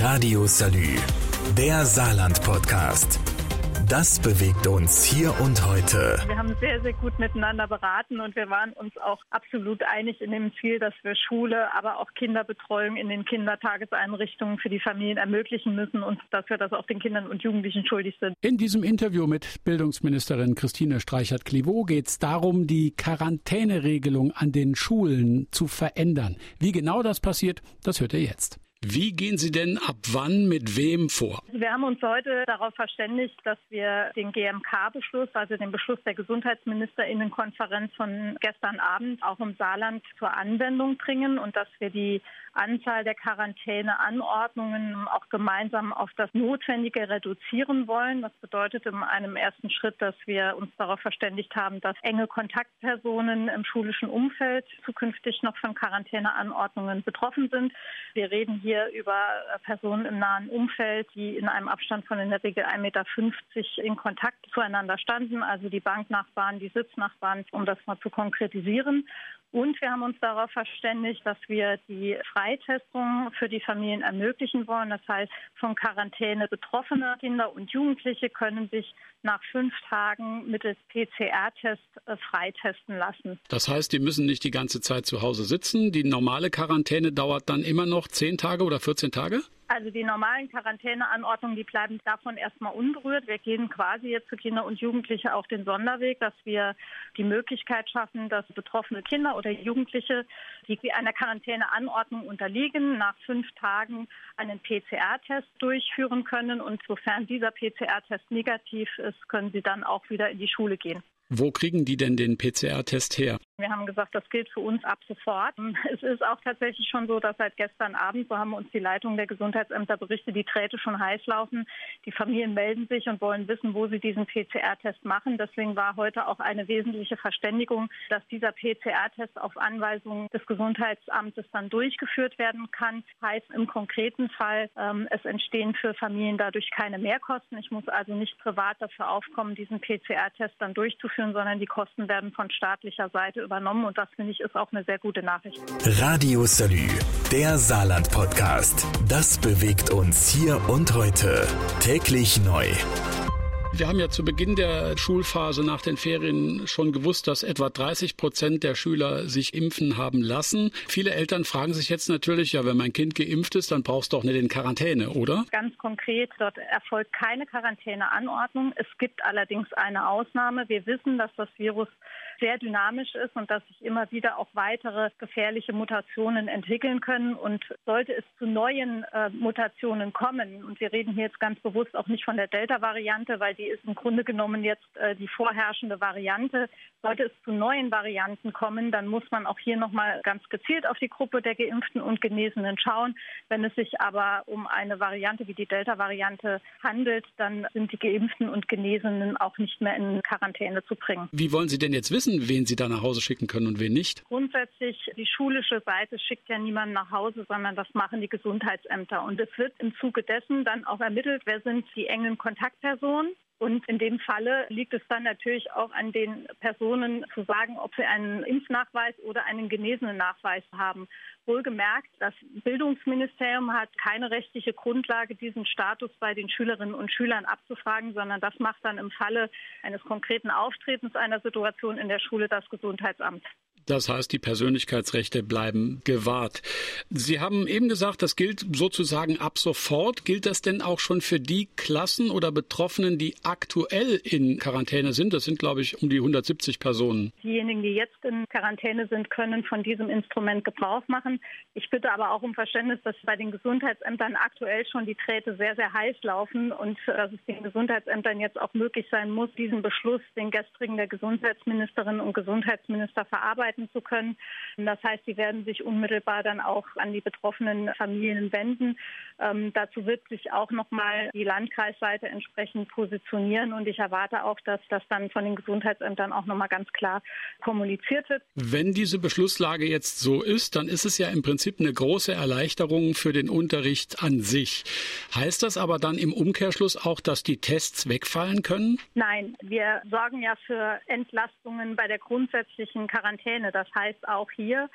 Radio Salü, der Saarland-Podcast. Das bewegt uns hier und heute. Wir haben sehr, sehr gut miteinander beraten und wir waren uns auch absolut einig in dem Ziel, dass wir Schule, aber auch Kinderbetreuung in den Kindertageseinrichtungen für die Familien ermöglichen müssen und dass wir das auch den Kindern und Jugendlichen schuldig sind. In diesem Interview mit Bildungsministerin Christine Streichert-Clivaux geht es darum, die Quarantäneregelung an den Schulen zu verändern. Wie genau das passiert, das hört ihr jetzt. Wie gehen Sie denn ab wann mit wem vor? Wir haben uns heute darauf verständigt, dass wir den GMK-Beschluss, also den Beschluss der Gesundheitsministerinnenkonferenz von gestern Abend auch im Saarland zur Anwendung bringen und dass wir die Anzahl der Quarantäneanordnungen auch gemeinsam auf das Notwendige reduzieren wollen. Das bedeutet in einem ersten Schritt, dass wir uns darauf verständigt haben, dass enge Kontaktpersonen im schulischen Umfeld zukünftig noch von Quarantäneanordnungen betroffen sind. Wir reden hier über Personen im nahen Umfeld, die in einem Abstand von in der Regel 1,50 Meter in Kontakt zueinander standen, also die Banknachbarn, die Sitznachbarn, um das mal zu konkretisieren. Und wir haben uns darauf verständigt, dass wir die Freitestung für die Familien ermöglichen wollen. Das heißt, von Quarantäne betroffene Kinder und Jugendliche können sich nach fünf Tagen mittels PCR-Test äh, freitesten lassen. Das heißt, die müssen nicht die ganze Zeit zu Hause sitzen. Die normale Quarantäne dauert dann immer noch zehn Tage oder 14 Tage? Also die normalen Quarantäneanordnungen, die bleiben davon erstmal unberührt. Wir gehen quasi jetzt für Kinder und Jugendliche auch den Sonderweg, dass wir die Möglichkeit schaffen, dass betroffene Kinder oder Jugendliche, die einer Quarantäneanordnung unterliegen, nach fünf Tagen einen PCR-Test durchführen können. Und sofern dieser PCR-Test negativ ist, können sie dann auch wieder in die Schule gehen. Wo kriegen die denn den PCR-Test her? Wir haben gesagt, das gilt für uns ab sofort. Es ist auch tatsächlich schon so, dass seit gestern Abend, so haben uns die Leitung der Gesundheitsämter berichtet, die Träte schon heiß laufen. Die Familien melden sich und wollen wissen, wo sie diesen PCR-Test machen. Deswegen war heute auch eine wesentliche Verständigung, dass dieser PCR-Test auf Anweisung des Gesundheitsamtes dann durchgeführt werden kann. Heißt im konkreten Fall, ähm, es entstehen für Familien dadurch keine Mehrkosten. Ich muss also nicht privat dafür aufkommen, diesen PCR-Test dann durchzuführen, sondern die Kosten werden von staatlicher Seite übernommen und das finde ich ist auch eine sehr gute Nachricht. Radio Salü, der Saarland-Podcast. Das bewegt uns hier und heute. Täglich neu. Wir haben ja zu Beginn der Schulphase nach den Ferien schon gewusst, dass etwa 30 Prozent der Schüler sich impfen haben lassen. Viele Eltern fragen sich jetzt natürlich, ja, wenn mein Kind geimpft ist, dann brauchst du doch nicht in Quarantäne, oder? Ganz konkret, dort erfolgt keine Quarantäneanordnung. Es gibt allerdings eine Ausnahme. Wir wissen, dass das Virus sehr dynamisch ist und dass sich immer wieder auch weitere gefährliche Mutationen entwickeln können. Und sollte es zu neuen äh, Mutationen kommen, und wir reden hier jetzt ganz bewusst auch nicht von der Delta-Variante, weil die ist im Grunde genommen jetzt äh, die vorherrschende Variante. Sollte es zu neuen Varianten kommen, dann muss man auch hier nochmal ganz gezielt auf die Gruppe der Geimpften und Genesenen schauen. Wenn es sich aber um eine Variante wie die Delta-Variante handelt, dann sind die Geimpften und Genesenen auch nicht mehr in Quarantäne zu bringen. Wie wollen Sie denn jetzt wissen, wen Sie da nach Hause schicken können und wen nicht? Grundsätzlich, die schulische Seite schickt ja niemanden nach Hause, sondern das machen die Gesundheitsämter. Und es wird im Zuge dessen dann auch ermittelt, wer sind die engen Kontaktpersonen. Und in dem Falle liegt es dann natürlich auch an den Personen zu sagen, ob sie einen Impfnachweis oder einen genesenen Nachweis haben. Wohlgemerkt, das Bildungsministerium hat keine rechtliche Grundlage, diesen Status bei den Schülerinnen und Schülern abzufragen, sondern das macht dann im Falle eines konkreten Auftretens einer Situation in der Schule das Gesundheitsamt. Das heißt, die Persönlichkeitsrechte bleiben gewahrt. Sie haben eben gesagt, das gilt sozusagen ab sofort. Gilt das denn auch schon für die Klassen oder Betroffenen, die aktuell in Quarantäne sind? Das sind, glaube ich, um die 170 Personen. Diejenigen, die jetzt in Quarantäne sind, können von diesem Instrument Gebrauch machen. Ich bitte aber auch um Verständnis, dass bei den Gesundheitsämtern aktuell schon die Träte sehr, sehr heiß laufen und dass es den Gesundheitsämtern jetzt auch möglich sein muss, diesen Beschluss, den gestrigen der Gesundheitsministerin und Gesundheitsminister verarbeiten arbeiten zu können. Das heißt, sie werden sich unmittelbar dann auch an die betroffenen Familien wenden. Ähm, dazu wird sich auch nochmal die Landkreisseite entsprechend positionieren und ich erwarte auch, dass das dann von den Gesundheitsämtern auch nochmal ganz klar kommuniziert wird. Wenn diese Beschlusslage jetzt so ist, dann ist es ja im Prinzip eine große Erleichterung für den Unterricht an sich. Heißt das aber dann im Umkehrschluss auch, dass die Tests wegfallen können? Nein, wir sorgen ja für Entlastungen bei der grundsätzlichen Quarantäne. Das heißt auch hier,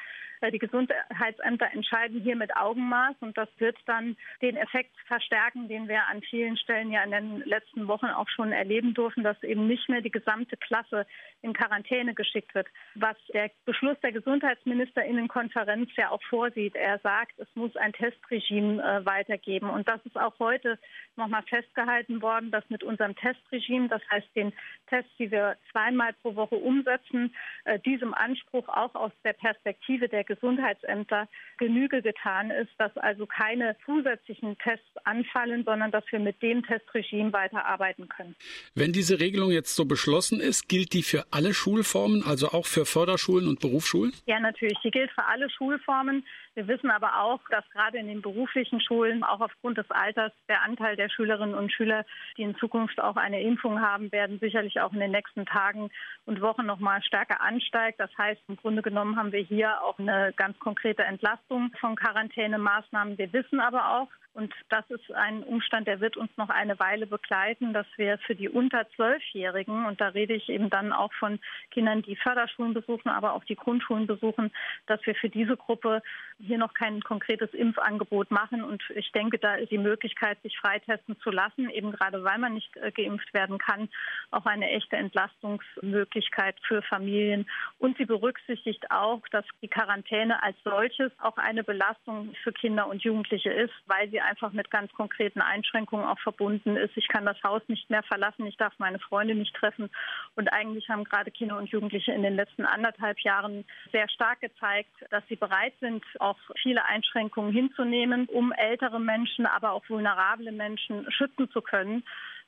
Die Gesundheitsämter entscheiden hier mit Augenmaß und das wird dann den Effekt verstärken, den wir an vielen Stellen ja in den letzten Wochen auch schon erleben durften, dass eben nicht mehr die gesamte Klasse in Quarantäne geschickt wird, was der Beschluss der Gesundheitsministerinnenkonferenz ja auch vorsieht. Er sagt, es muss ein Testregime äh, weitergeben. Und das ist auch heute nochmal festgehalten worden, dass mit unserem Testregime, das heißt den Tests, die wir zweimal pro Woche umsetzen, äh, diesem Anspruch auch aus der Perspektive der Gesundheitsämter Genüge getan ist, dass also keine zusätzlichen Tests anfallen, sondern dass wir mit dem Testregime weiterarbeiten können. Wenn diese Regelung jetzt so beschlossen ist, gilt die für alle Schulformen, also auch für Förderschulen und Berufsschulen? Ja, natürlich. Die gilt für alle Schulformen. Wir wissen aber auch, dass gerade in den beruflichen Schulen auch aufgrund des Alters der Anteil der Schülerinnen und Schüler, die in Zukunft auch eine Impfung haben werden, sicherlich auch in den nächsten Tagen und Wochen noch mal stärker ansteigt. Das heißt, im Grunde genommen haben wir hier auch eine ganz konkrete Entlastung von Quarantänemaßnahmen. Wir wissen aber auch, und das ist ein Umstand, der wird uns noch eine Weile begleiten, dass wir für die unter Zwölfjährigen, und da rede ich eben dann auch von Kindern, die Förderschulen besuchen, aber auch die Grundschulen besuchen, dass wir für diese Gruppe hier noch kein konkretes Impfangebot machen. Und ich denke, da ist die Möglichkeit, sich freitesten zu lassen, eben gerade weil man nicht äh, geimpft werden kann, auch eine echte Entlastungsmöglichkeit für Familien. Und sie berücksichtigt auch, dass die Quarantäne als solches auch eine Belastung für Kinder und Jugendliche ist, weil sie einfach mit ganz konkreten Einschränkungen auch verbunden ist. Ich kann das Haus nicht mehr verlassen, ich darf meine Freunde nicht treffen. Und eigentlich haben gerade Kinder und Jugendliche in den letzten anderthalb Jahren sehr stark gezeigt, dass sie bereit sind, auch viele Einschränkungen hinzunehmen, um ältere Menschen, aber auch vulnerable Menschen schützen zu können.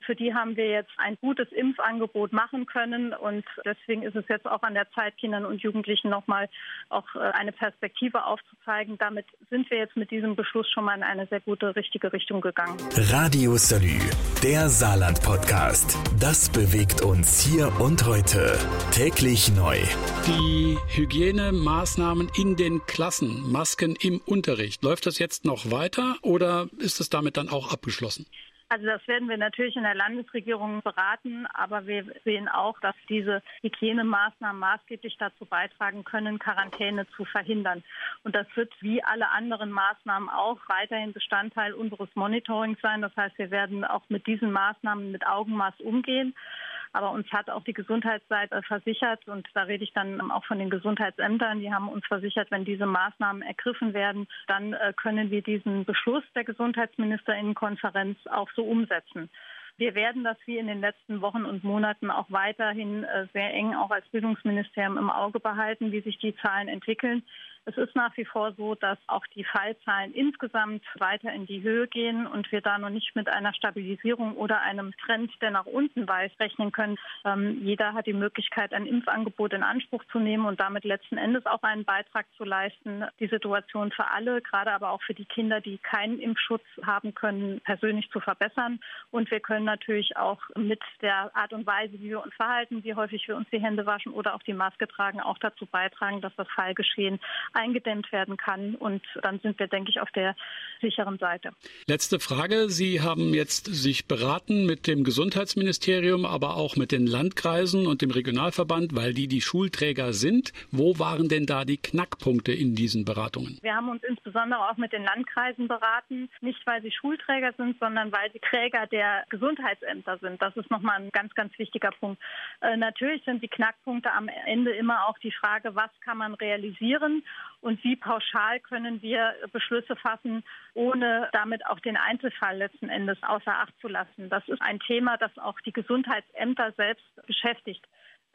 Für die haben wir jetzt ein gutes Impfangebot machen können und deswegen ist es jetzt auch an der Zeit, Kindern und Jugendlichen nochmal auch äh, eine Perspektive aufzuzeigen. Damit sind wir jetzt mit diesem Beschluss schon mal in eine sehr gute, richtige Richtung gegangen. Radio Salü, der Saarland-Podcast. Das bewegt uns hier und heute. Täglich neu. Die Hygienemaßnahmen in den Klassen, Masken im Unterricht, läuft das jetzt noch weiter oder ist es damit dann auch abgeschlossen? Also das werden wir natürlich in der Landesregierung beraten, aber wir sehen auch, dass diese Hygienemaßnahmen maßgeblich dazu beitragen können, Quarantäne zu verhindern. Und das wird wie alle anderen Maßnahmen auch weiterhin Bestandteil unseres Monitorings sein. Das heißt, wir werden auch mit diesen Maßnahmen mit Augenmaß umgehen. Aber uns hat auch die Gesundheitsseite versichert, und da rede ich dann auch von den Gesundheitsämtern, die haben uns versichert, wenn diese Maßnahmen ergriffen werden, dann äh, können wir diesen Beschluss der Gesundheitsministerinnenkonferenz auch so umsetzen. Wir werden das wie in den letzten Wochen und Monaten auch weiterhin äh, sehr eng auch als Bildungsministerium im Auge behalten, wie sich die Zahlen entwickeln. Es ist nach wie vor so, dass auch die Fallzahlen insgesamt weiter in die Höhe gehen und wir da noch nicht mit einer Stabilisierung oder einem Trend, der nach unten weist, rechnen können. Ähm, jeder hat die Möglichkeit, ein Impfangebot in Anspruch zu nehmen und damit letzten Endes auch einen Beitrag zu leisten, die Situation für alle, gerade aber auch für die Kinder, die keinen Impfschutz haben können, persönlich zu verbessern. Und wir können natürlich auch mit der Art und Weise, wie wir uns verhalten, wie häufig wir uns die Hände waschen oder auch die Maske tragen, auch dazu beitragen, dass das Fallgeschehen eingedämmt werden kann. Und dann sind wir, denke ich, auf der sicheren Seite. Letzte Frage. Sie haben jetzt sich beraten mit dem Gesundheitsministerium, aber auch mit den Landkreisen und dem Regionalverband, weil die die Schulträger sind. Wo waren denn da die Knackpunkte in diesen Beratungen? Wir haben uns insbesondere auch mit den Landkreisen beraten, nicht weil sie Schulträger sind, sondern weil sie Träger der Gesundheitsämter sind. Das ist nochmal ein ganz, ganz wichtiger Punkt. Äh, natürlich sind die Knackpunkte am Ende immer auch die Frage, was kann man realisieren und wie pauschal können wir Beschlüsse fassen, ohne damit auch den Einzelfall letzten Endes außer Acht zu lassen. Das ist ein Thema, das auch die Gesundheitsämter selbst beschäftigt.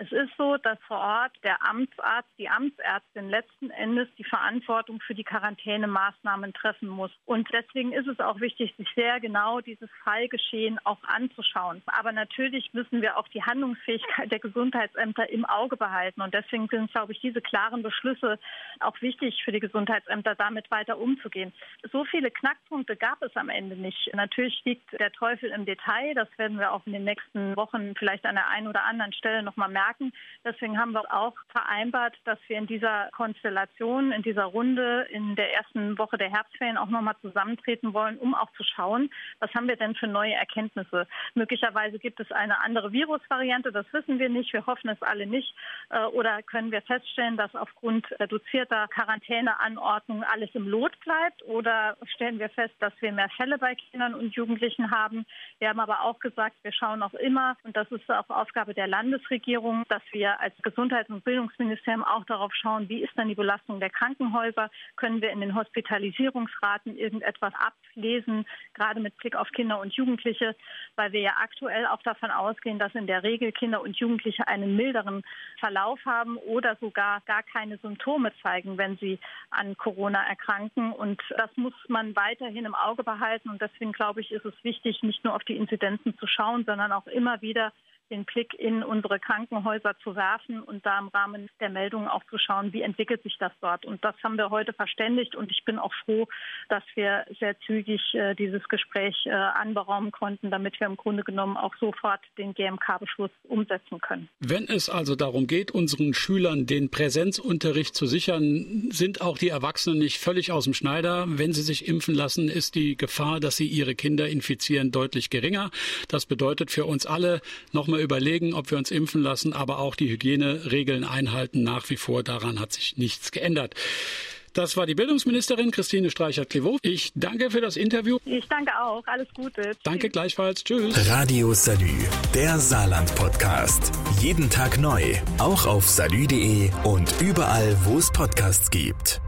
Es ist so, dass vor Ort der Amtsarzt, die Amtsärztin letzten Endes die Verantwortung für die Quarantänemaßnahmen treffen muss. Und deswegen ist es auch wichtig, sich sehr genau dieses Fallgeschehen auch anzuschauen. Aber natürlich müssen wir auch die Handlungsfähigkeit der Gesundheitsämter im Auge behalten. Und deswegen sind, glaube ich, diese klaren Beschlüsse auch wichtig für die Gesundheitsämter, damit weiter umzugehen. So viele Knackpunkte gab es am Ende nicht. Natürlich liegt der Teufel im Detail. Das werden wir auch in den nächsten Wochen vielleicht an der einen oder anderen Stelle noch mal merken stärken. Deswegen haben wir auch vereinbart, dass wir in dieser Konstellation, in dieser Runde in der ersten Woche der Herbstferien auch nochmal zusammentreten wollen, um auch zu schauen, was haben wir denn für neue Erkenntnisse. Möglicherweise gibt es eine andere Virusvariante, das wissen wir nicht, wir hoffen es alle nicht. Äh, oder können wir feststellen, dass aufgrund reduzierter Quarantäneanordnungen alles im Lot bleibt? Oder stellen wir fest, dass wir mehr Fälle bei Kindern und Jugendlichen haben? Wir haben aber auch gesagt, wir schauen auch immer, und das ist auch Aufgabe der Landesregierung, dass wir als Gesundheits- und Bildungsministerium auch darauf schauen, wie ist dann die Belastung der Krankenhäuser? Können wir in den Hospitalisierungsraten irgendetwas ablesen, gerade mit Blick auf Kinder und Jugendliche, weil wir ja aktuell auch davon ausgehen, dass in der Regel Kinder und Jugendliche einen milderen Verlauf haben oder sogar gar keine Symptome zeigen, wenn sie an Corona erkranken. Und das muss man weiterhin im Auge behalten. Und deswegen glaube ich, ist es wichtig, nicht nur auf die Inzidenzen zu schauen, sondern auch immer wieder den Blick in unsere Krankenhäuser zu werfen und da im Rahmen der Meldungen auch zu schauen, wie entwickelt sich das dort. Und das haben wir heute verständigt und ich bin auch froh, dass wir sehr zügig äh, dieses Gespräch äh, anberaumen konnten, damit wir im Grunde genommen auch sofort den GMK-Beschluss umsetzen können. Wenn es also darum geht, unseren Schülern den Präsenzunterricht zu sichern, sind auch die Erwachsenen nicht völlig aus dem Schneider. Wenn sie sich impfen lassen, ist die Gefahr, dass sie ihre Kinder infizieren, deutlich geringer. Das bedeutet für uns alle nochmal immer überlegen, ob wir uns impfen lassen, aber auch die Hygieneregeln einhalten. Nach wie vor daran hat sich nichts geändert. Das war die Bildungsministerin Christine Streichert-Klivow. Ich danke für das Interview. Ich danke auch. Alles Gute. Danke gleichfalls. Tschüss. Radio Salü, der Saarland-Podcast. Jeden Tag neu. Auch auf salü.de und überall, wo es Podcasts gibt.